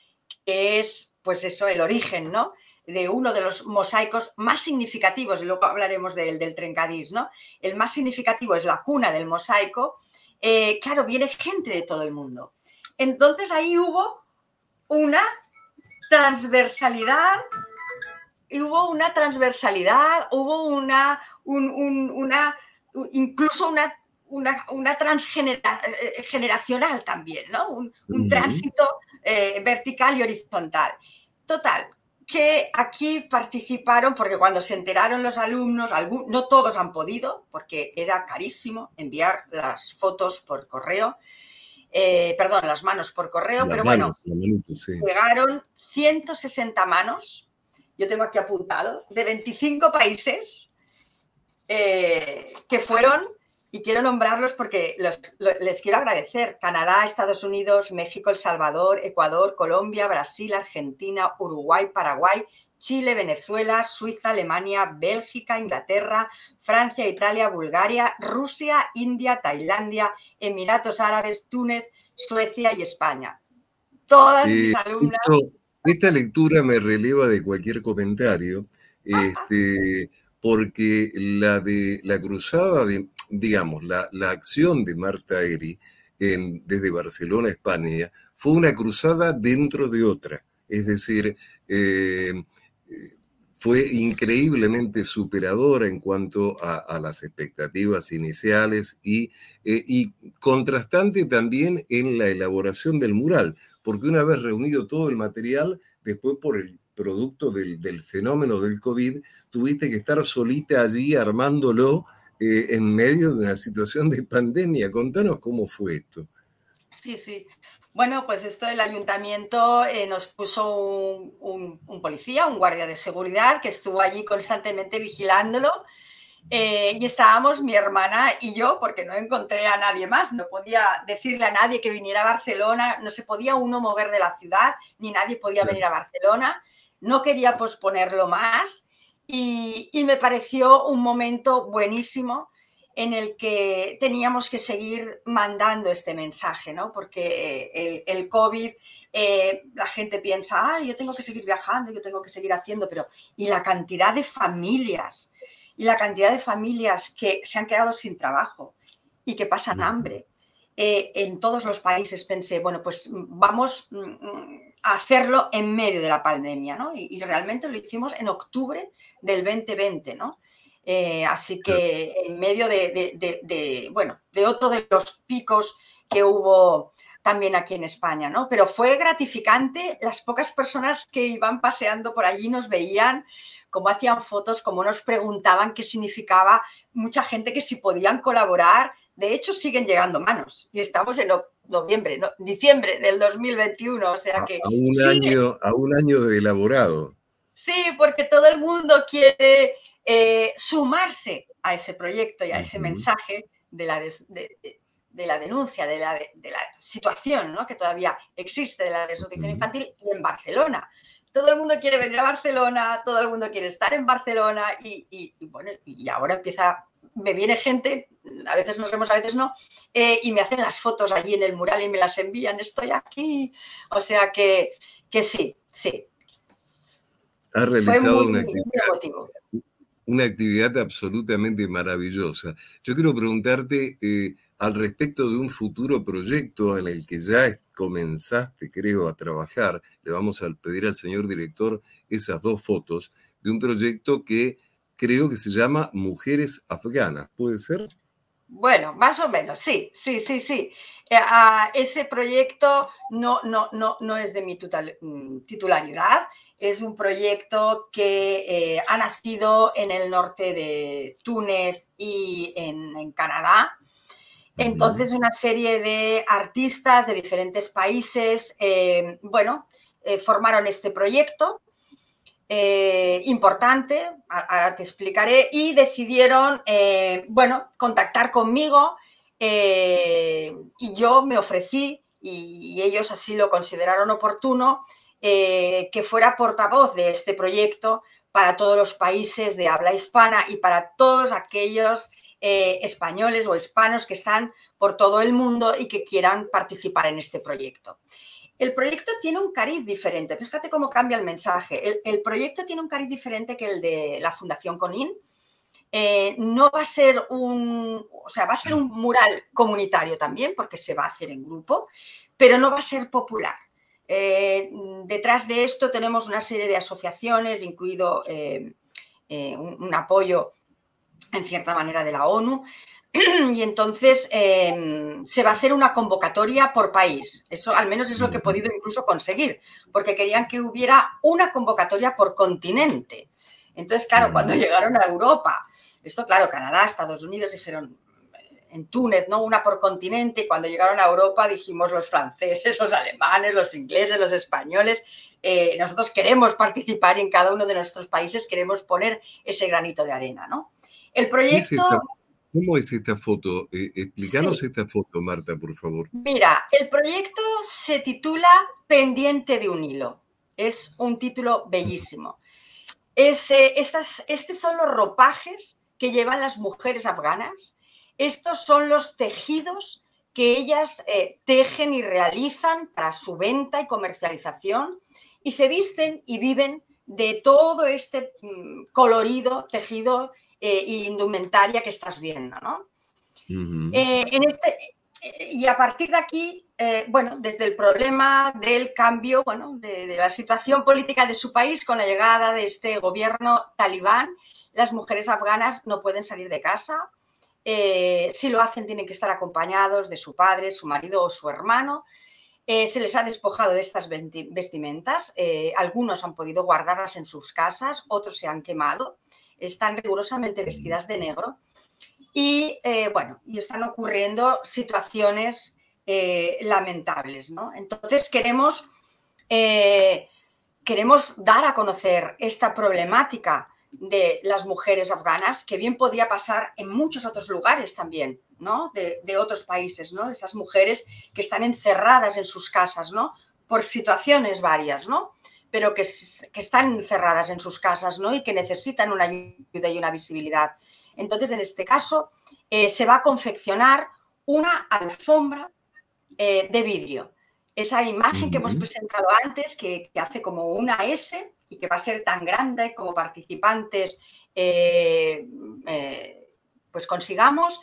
Speaker 2: que es pues eso, el origen, ¿no? De uno de los mosaicos más significativos, y luego hablaremos del, del trencadís, ¿no? El más significativo es la cuna del mosaico. Eh, claro, viene gente de todo el mundo. Entonces ahí hubo una transversalidad hubo una transversalidad, hubo una, una incluso una, una, transgeneracional también, ¿no? Un, tránsito eh, vertical y horizontal. Total, que aquí participaron, porque cuando se enteraron los alumnos, no todos han podido, porque era carísimo enviar las fotos por correo, eh, perdón, las manos por correo, pero bueno, llegaron 160 manos yo tengo aquí apuntado, de 25 países eh, que fueron, y quiero nombrarlos porque les quiero agradecer, Canadá, Estados Unidos, México, El Salvador, Ecuador, Colombia, Brasil, Argentina, Uruguay, Paraguay, Chile, Venezuela, Suiza, Alemania, Bélgica, Inglaterra, Francia, Italia, Bulgaria, Rusia, India, Tailandia, Emiratos Árabes, Túnez, Suecia y España. Todas mis alumnas...
Speaker 1: Esta lectura me releva de cualquier comentario, este, porque la de la cruzada de, digamos, la, acción de Marta Eri en, desde Barcelona, España, fue una cruzada dentro de otra. Es decir, eh, fue increíblemente superadora en cuanto a, las expectativas iniciales y, eh, y, contrastante también en la elaboración del mural, porque una vez reunido todo el material, después por el producto del, fenómeno del COVID, tuviste que estar solita allí armándolo eh, en medio de una situación de pandemia. Contanos cómo fue esto.
Speaker 2: Sí, sí. Bueno, pues esto del ayuntamiento eh, nos puso un, policía, un guardia de seguridad que estuvo allí constantemente vigilándolo. Eh, y estábamos mi hermana y yo, porque no encontré a nadie más, no podía decirle a nadie que viniera a Barcelona, no se podía uno mover de la ciudad, ni nadie podía venir a Barcelona, no quería posponerlo más y, y me pareció un momento buenísimo en el que teníamos que seguir mandando este mensaje, ¿no? Porque eh, el, COVID, eh, la gente piensa, ah, yo tengo que seguir viajando, yo tengo que seguir haciendo, pero ¿y la cantidad de familias? Y la cantidad de familias que se han quedado sin trabajo y que pasan hambre. Eh, en todos los países pensé, bueno, pues vamos mm, a hacerlo en medio de la pandemia, ¿no? Y, y realmente lo hicimos en octubre del 2020, ¿no? Eh, así que en medio de, bueno, de otro de los picos que hubo también aquí en España, ¿no? Pero fue gratificante, las pocas personas que iban paseando por allí nos veían, cómo hacían fotos, cómo nos preguntaban qué significaba, mucha gente que si podían colaborar, de hecho siguen llegando manos y estamos en noviembre, no, diciembre del 2021, o sea que...
Speaker 1: A, un, año, a un año de elaborado.
Speaker 2: Sí, porque todo el mundo quiere eh, sumarse a ese proyecto y a ese mensaje de la, de la denuncia, de la, de la situación ¿no? que todavía existe de la desnutrición infantil y en Barcelona. Todo el mundo quiere venir a Barcelona, todo el mundo quiere estar en Barcelona y, y, bueno, y ahora empieza, me viene gente, a veces nos vemos, a veces no, eh, y me hacen las fotos allí en el mural y me las envían, estoy aquí. O sea que, que sí, sí.
Speaker 1: Ha realizado una, actividad, una actividad absolutamente maravillosa. Yo quiero preguntarte, eh, al respecto de un futuro proyecto en el que ya comenzaste, creo, a trabajar. Le vamos a pedir al señor director esas dos fotos de un proyecto que creo que se llama Mujeres Afganas. ¿Puede ser?
Speaker 2: Bueno, más o menos, sí, sí, sí, sí. Eh, ah, ese proyecto no, no, no, no es de mi mm, titularidad, es un proyecto que eh, ha nacido en el norte de Túnez y en Canadá entonces, una serie de artistas de diferentes países, eh, bueno, eh, formaron este proyecto eh, importante, ahora te explicaré, y decidieron, bueno, contactar conmigo y yo me ofrecí, y ellos así lo consideraron oportuno, que fuera portavoz de este proyecto para todos los países de habla hispana y para todos aquellos eh, españoles o hispanos que están por todo el mundo y que quieran participar en este proyecto. El proyecto tiene un cariz diferente, fíjate cómo cambia el mensaje. El, proyecto tiene un cariz diferente que el de la Fundación Conin. Eh, no va a ser un, o sea, va a ser un mural comunitario también, porque se va a hacer en grupo, pero no va a ser popular. Eh, detrás de esto tenemos una serie de asociaciones, incluido un, apoyo en cierta manera, de la ONU. <clears throat> Y entonces em, se va a hacer una convocatoria por país. Eso al menos es lo que he podido incluso conseguir, porque querían que hubiera una convocatoria por continente. Entonces, claro, cuando llegaron a Europa, esto, claro, Canadá, Estados Unidos dijeron, en Túnez, ¿no? Una por continente, y cuando llegaron a Europa dijimos los franceses, los alemanes, los ingleses, los españoles, eh, nosotros queremos participar y en cada uno de nuestros países queremos poner ese granito de arena, ¿no? El proyecto...
Speaker 1: ¿Cómo es esta foto? Eh, explícanos esta foto, Marta, por favor.
Speaker 2: Mira, el proyecto se titula Pendiente de un hilo. Es un título bellísimo. estas, estos son los ropajes que llevan las mujeres afganas. Estos son los tejidos que ellas eh, tejen y realizan para su venta y comercialización y se visten y viven de todo este mm, colorido tejido eh, indumentaria que estás viendo, ¿no? Eh, este, eh, y a partir de aquí, bueno, desde el problema del cambio, bueno, de, la situación política de su país con la llegada de este gobierno talibán, las mujeres afganas no pueden salir de casa. si lo hacen, tienen que estar acompañados de su padre, su marido o su hermano. Se les ha despojado de estas vestimentas. algunos han podido guardarlas en sus casas, otros se han quemado están rigurosamente vestidas de negro y, eh, bueno, y están ocurriendo situaciones eh, lamentables, ¿no? Entonces queremos, eh, queremos dar a conocer esta problemática de las mujeres afganas, que bien podría pasar en muchos otros lugares también, ¿no? De, de, otros países, ¿no? De esas mujeres que están encerradas en sus casas, ¿no? Por situaciones varias, ¿no? pero que, están encerradas en sus casas ¿no? y que necesitan una ayuda y una visibilidad. Entonces, en este caso, eh, se va a confeccionar una alfombra eh, de vidrio. Esa imagen que hemos presentado antes, que, hace como una S y que va a ser tan grande como participantes eh, pues consigamos,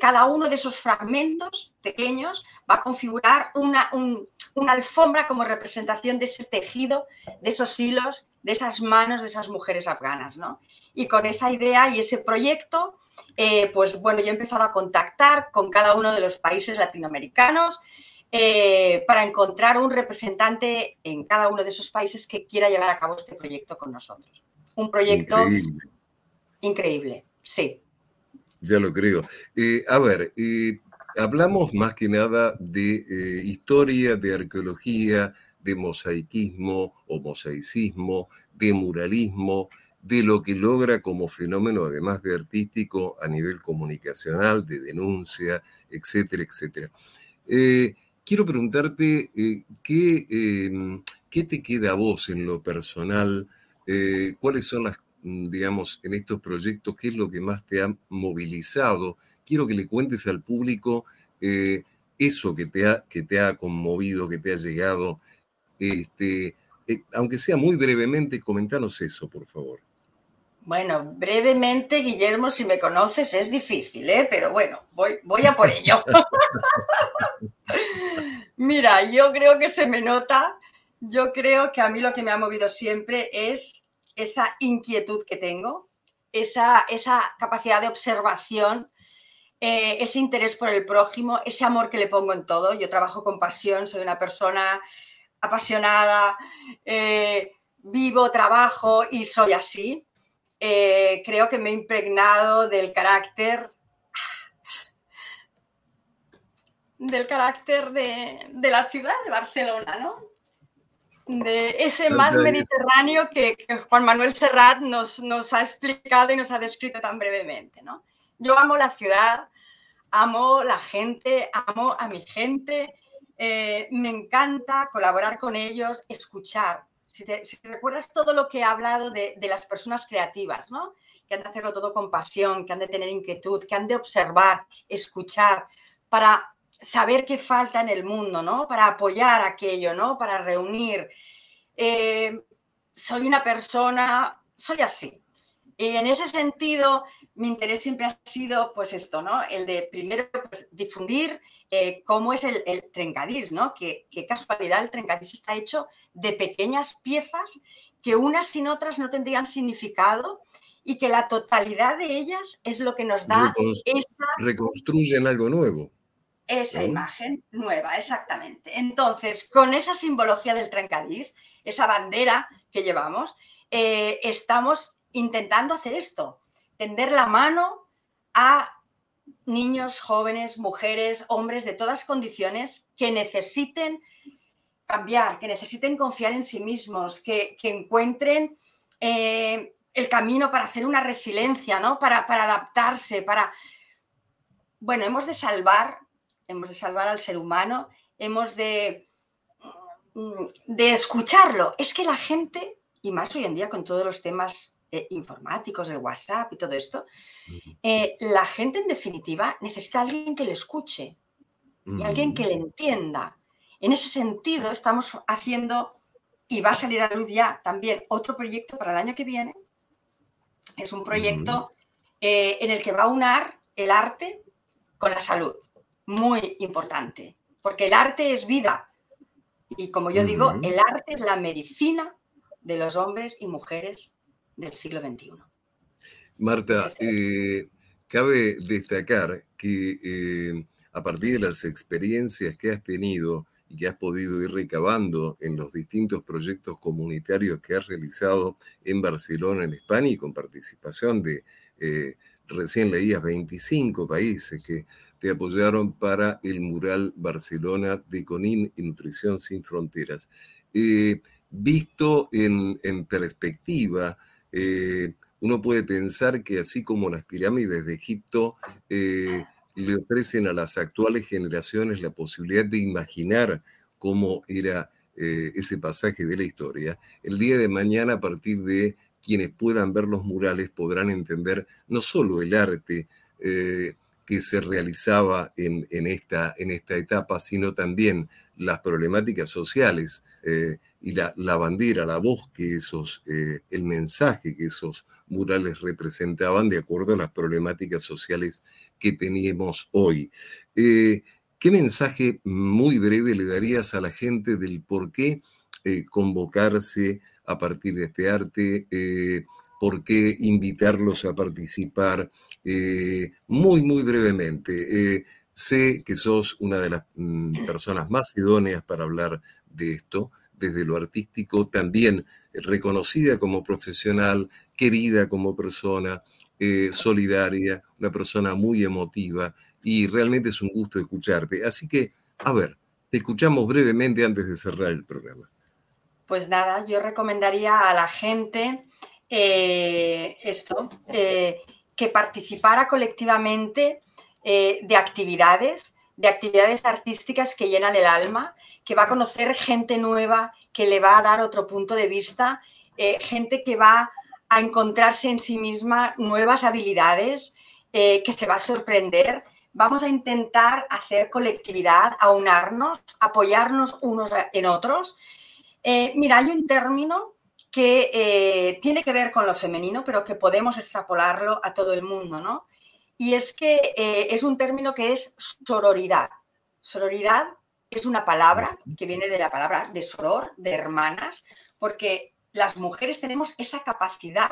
Speaker 2: cada uno de esos fragmentos pequeños va a configurar una, un, una alfombra como representación de ese tejido, de esos hilos, de esas manos de esas mujeres afganas, ¿no? Y con esa idea y ese proyecto, eh, pues bueno, yo he empezado a contactar con cada uno de los países latinoamericanos. Eh, para encontrar un representante en cada uno de esos países que quiera llevar a cabo este proyecto con nosotros. Un proyecto increíble, sí.
Speaker 1: Ya lo creo. Eh, a ver, eh, hablamos más que nada de historia, de arqueología, de mosaicismo o mosaicismo, de muralismo, de lo que logra como fenómeno, además de artístico, a nivel comunicacional, de denuncia, etcétera, etcétera. Quiero preguntarte eh, ¿qué, em, qué, te queda a vos en lo personal, eh, cuáles son las, mm, digamos, en estos proyectos, qué es lo que más te ha movilizado. Quiero que le cuentes al público eh, eso que te, ha, que te ha conmovido, que te ha llegado. Este, aunque sea muy brevemente, comentanos eso, por favor.
Speaker 2: Bueno, brevemente, Guillermo, si me conoces es difícil, ¿eh? pero bueno, voy, a por ello. <laughs> Mira, yo creo que se me nota, yo creo que a mí lo que me ha movido siempre es esa inquietud que tengo, esa, esa capacidad de observación, eh, ese interés por el prójimo, ese amor que le pongo en todo. Yo trabajo con pasión, soy una persona apasionada, eh, vivo, trabajo y soy así. Eh, creo que me he impregnado del carácter del carácter de, la ciudad de Barcelona, ¿no? De ese mar mediterráneo que, Juan Manuel Serrat nos, nos, ha explicado y nos ha descrito tan brevemente, ¿no? Yo amo la ciudad, amo la gente, amo a mi gente, eh, me encanta colaborar con ellos, escuchar, si te, recuerdas todo lo que he hablado de, las personas creativas, ¿no? Que han de hacerlo todo con pasión, que han de tener inquietud, que han de observar, escuchar, para saber qué falta en el mundo, ¿no? Para apoyar aquello, ¿no? Para reunir. Eh, soy una persona, soy así. Y en ese sentido, mi interés siempre ha sido, pues esto, ¿no? El de primero pues, difundir eh, cómo es el, trencadís, ¿no? Qué, casualidad el trencadís está hecho de pequeñas piezas que unas sin otras no tendrían significado y que la totalidad de ellas es lo que nos da esa...
Speaker 1: Reconstruyen algo nuevo.
Speaker 2: Esa imagen nueva, exactamente. Entonces, con esa simbología del trencadís, esa bandera que llevamos, eh, estamos intentando hacer esto, tender la mano a niños, jóvenes, mujeres, hombres de todas condiciones que necesiten cambiar, que necesiten confiar en sí mismos, que, encuentren eh, el camino para hacer una resiliencia, ¿no? Para, para, adaptarse, para... Bueno, hemos de salvar, hemos de salvar al ser humano, hemos de, mm, de escucharlo. Es que la gente, y más hoy en día con todos los temas eh, informáticos, el WhatsApp y todo esto, eh, la gente en definitiva necesita a alguien que le escuche y alguien que le entienda. En ese sentido, estamos haciendo, y va a salir a luz ya también, otro proyecto para el año que viene. Es un proyecto eh, en el que va a unar el arte con la salud. Muy importante, porque el arte es vida. Y como yo digo, el arte es la medicina de los hombres y mujeres del siglo XXI.
Speaker 1: Marta, eh, cabe destacar que eh, a partir de las experiencias que has tenido y que has podido ir recabando en los distintos proyectos comunitarios que has realizado en Barcelona, en España, y con participación de, eh, recién leías, 25 países que te apoyaron para el mural Barcelona de Conin y Nutrición Sin Fronteras. visto en, en perspectiva, eh, uno puede pensar que así como las pirámides de Egipto eh, le ofrecen a las actuales generaciones la posibilidad de imaginar cómo era eh, ese pasaje de la historia, el día de mañana a partir de quienes puedan ver los murales podrán entender no solo el arte que se realizaba en, esta, etapa, sino también las problemáticas sociales y la, bandera, la voz que esos, eh, el mensaje que esos murales representaban de acuerdo a las problemáticas sociales que teníamos hoy. Eh, ¿Qué mensaje muy breve le darías a la gente del por qué convocarse a partir de este arte? ¿Por qué invitarlos a participar? muy, muy brevemente Sé que sos una de las mm, personas más idóneas para hablar de esto, desde lo artístico, también reconocida como profesional, querida como persona, eh, solidaria, una persona muy emotiva y realmente es un gusto escucharte. Así que, a ver, te escuchamos brevemente antes de cerrar el programa.
Speaker 2: Pues nada, yo recomendaría a la gente eh, esto, eh, que participara colectivamente de actividades, de actividades artísticas que llenan el alma, que va a conocer gente nueva, que le va a dar otro punto de vista, gente que va a encontrarse en sí misma nuevas habilidades, que se va a sorprender vamos a intentar hacer colectividad, aunarnos, apoyarnos unos en otros. Eh, mira, hay un término que eh, tiene que ver con lo femenino, pero que podemos extrapolarlo a todo el mundo, ¿no? Y es que eh, es un término que es sororidad. Sororidad es una palabra que viene de la palabra de soror, de hermanas, porque las mujeres tenemos esa capacidad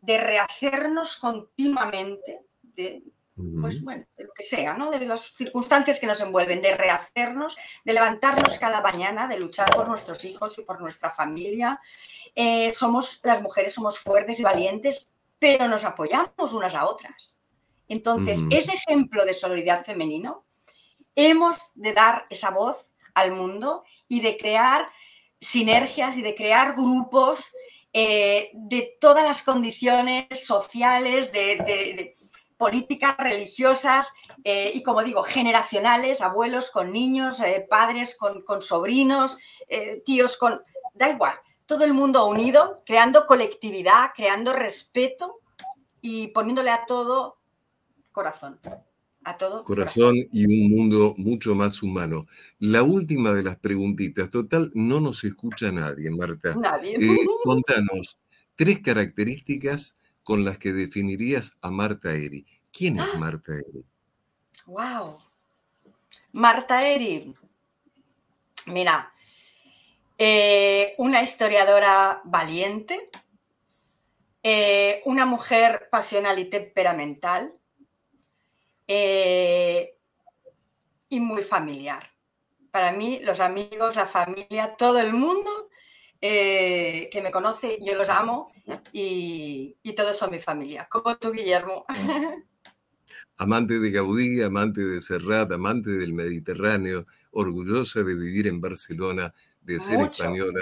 Speaker 2: de rehacernos continuamente, de, pues bueno, de lo que sea, ¿no? De las circunstancias que nos envuelven, de rehacernos, de levantarnos cada mañana, de luchar por nuestros hijos y por nuestra familia. Eh, somos, las mujeres somos fuertes y valientes, pero nos apoyamos unas a otras. Entonces, ese ejemplo de solidaridad femenino, hemos de dar esa voz al mundo y de crear sinergias y de crear grupos eh, de todas las condiciones sociales, de políticas religiosas eh, y, como digo, generacionales, abuelos con niños, eh, padres con, sobrinos, tíos con... Da igual, todo el mundo unido, creando colectividad, creando respeto y poniéndole a todo corazón. A todo
Speaker 1: corazón, y un mundo mucho más humano. La última de las preguntitas, total, no nos escucha nadie, Marta.
Speaker 2: Nadie.
Speaker 1: contanos tres características con las que definirías a Marta Eri. ¿Quién es ¡Ah! Marta Eri?
Speaker 2: ¡Wow! Marta Eri. Mira, eh, una historiadora valiente, eh, una mujer pasional y temperamental eh, y muy familiar. Para mí, los amigos, la familia, todo el mundo eh, que me conoce, yo los amo y, todos son mi familia, como tú, Guillermo. <laughs>
Speaker 1: Amante de Gaudí, amante de Serrat, amante del Mediterráneo, orgullosa de vivir en Barcelona, de ser española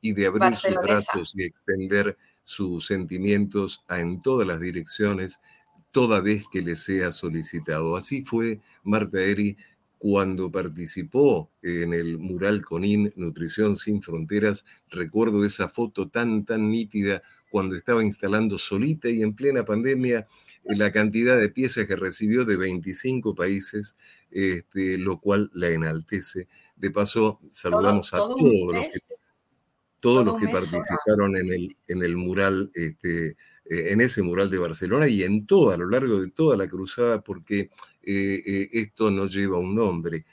Speaker 1: y de abrir sus brazos y extender sus sentimientos en todas las direcciones, toda vez que le sea solicitado. Así fue Marta Eri cuando participó en el mural Conin Nutrición sin Fronteras, recuerdo esa foto tan, tan nítida cuando estaba instalando solita y en plena pandemia eh, la cantidad de piezas que recibió de 25 países, este, lo cual la enaltece. De paso, saludamos a todos los que, todos los que participaron en el, en el mural este, eh, en ese mural de Barcelona y en todo, a lo largo de toda la cruzada, porque eh, eh, esto no lleva un nombre.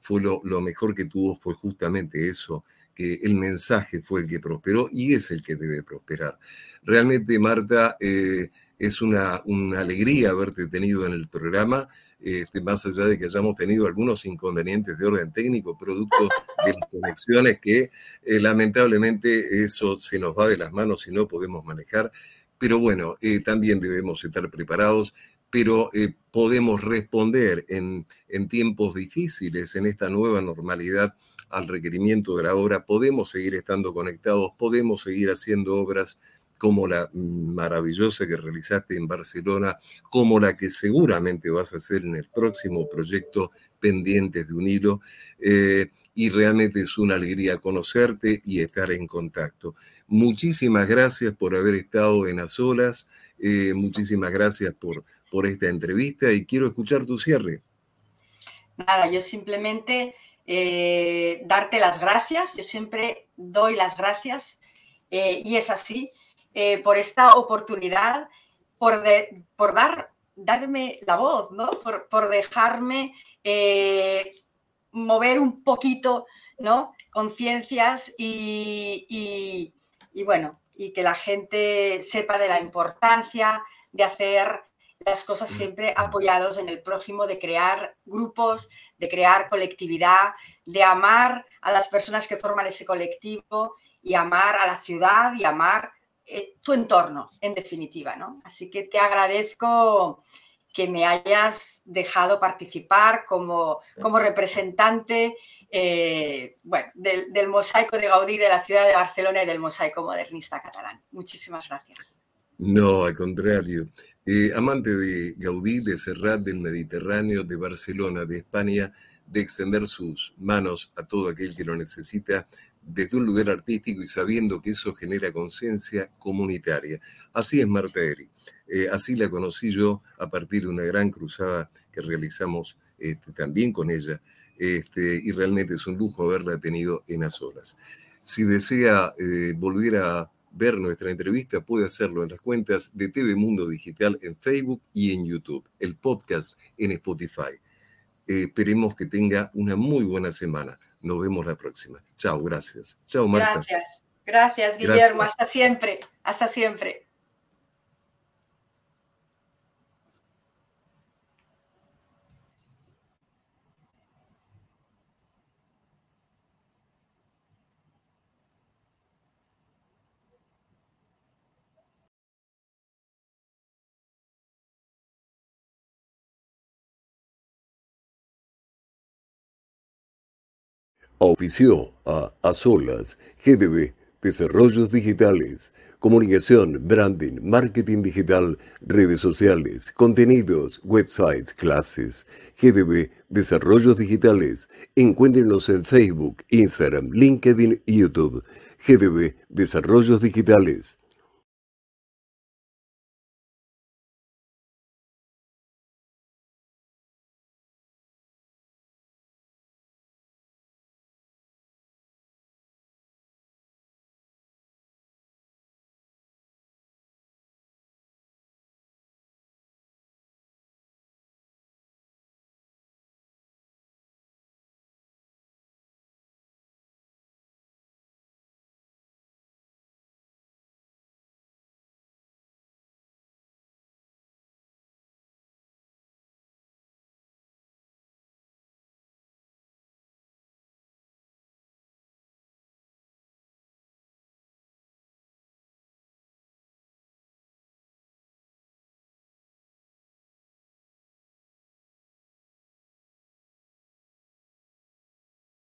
Speaker 1: fue lo, mejor que tuvo fue justamente eso, que el mensaje fue el que prosperó y es el que debe prosperar. Realmente, Marta, es una, una alegría haberte tenido en el programa. Este, más allá de que hayamos tenido algunos inconvenientes de orden técnico, producto de las conexiones que eh, lamentablemente eso se nos va de las manos y no podemos manejar. Pero bueno, eh, también debemos estar preparados, pero eh, podemos responder en, en tiempos difíciles, en esta nueva normalidad al requerimiento de la obra, podemos seguir estando conectados, podemos seguir haciendo obras como la maravillosa que realizaste en Barcelona, como la que seguramente vas a hacer en el próximo proyecto Pendientes de un Hilo. Eh, y realmente es una alegría conocerte y estar en contacto. Muchísimas gracias por haber estado en las olas, eh, muchísimas gracias por, por esta entrevista y quiero escuchar tu cierre.
Speaker 2: Nada, yo simplemente eh, darte las gracias, yo siempre doy las gracias y es así. Eh, por esta oportunidad, por, dar, darme la voz, ¿no? por, dejarme eh, mover un poquito ¿no? conciencias y, y, bueno, y que la gente sepa de la importancia de hacer las cosas siempre apoyados en el prójimo, de crear grupos, de crear colectividad, de amar a las personas que forman ese colectivo y amar a la ciudad y amar eh, tu entorno, en definitiva, ¿no? Así que te agradezco que me hayas dejado participar como, como representante eh, bueno, del, mosaico de Gaudí de la ciudad de Barcelona y del mosaico modernista catalán. Muchísimas gracias.
Speaker 1: No, al contrario. Eh, amante de Gaudí, de Serrat, del Mediterráneo, de Barcelona, de España, de extender sus manos a todo aquel que lo necesita desde un lugar artístico y sabiendo que eso genera conciencia comunitaria. Así es Marta Eri. Eh, así la conocí yo a partir de una gran cruzada que realizamos este, también con ella este, y realmente es un lujo haberla tenido en las horas. Si desea eh, volver a ver nuestra entrevista, puede hacerlo en las cuentas de TV Mundo Digital en Facebook y en YouTube, el podcast en Spotify. Eh, esperemos que tenga una muy buena semana. Nos vemos la próxima. Chao, gracias. Chao, Marta.
Speaker 2: Gracias, gracias, Guillermo. Hasta siempre, hasta siempre.
Speaker 1: Auspició a Azolas, GDB, Desarrollos Digitales, Comunicación, Branding, Marketing Digital, Redes Sociales, Contenidos, Websites, Clases, GDB, Desarrollos Digitales. Encuéntrenlos en Facebook, Instagram, LinkedIn y YouTube. GDB, Desarrollos Digitales.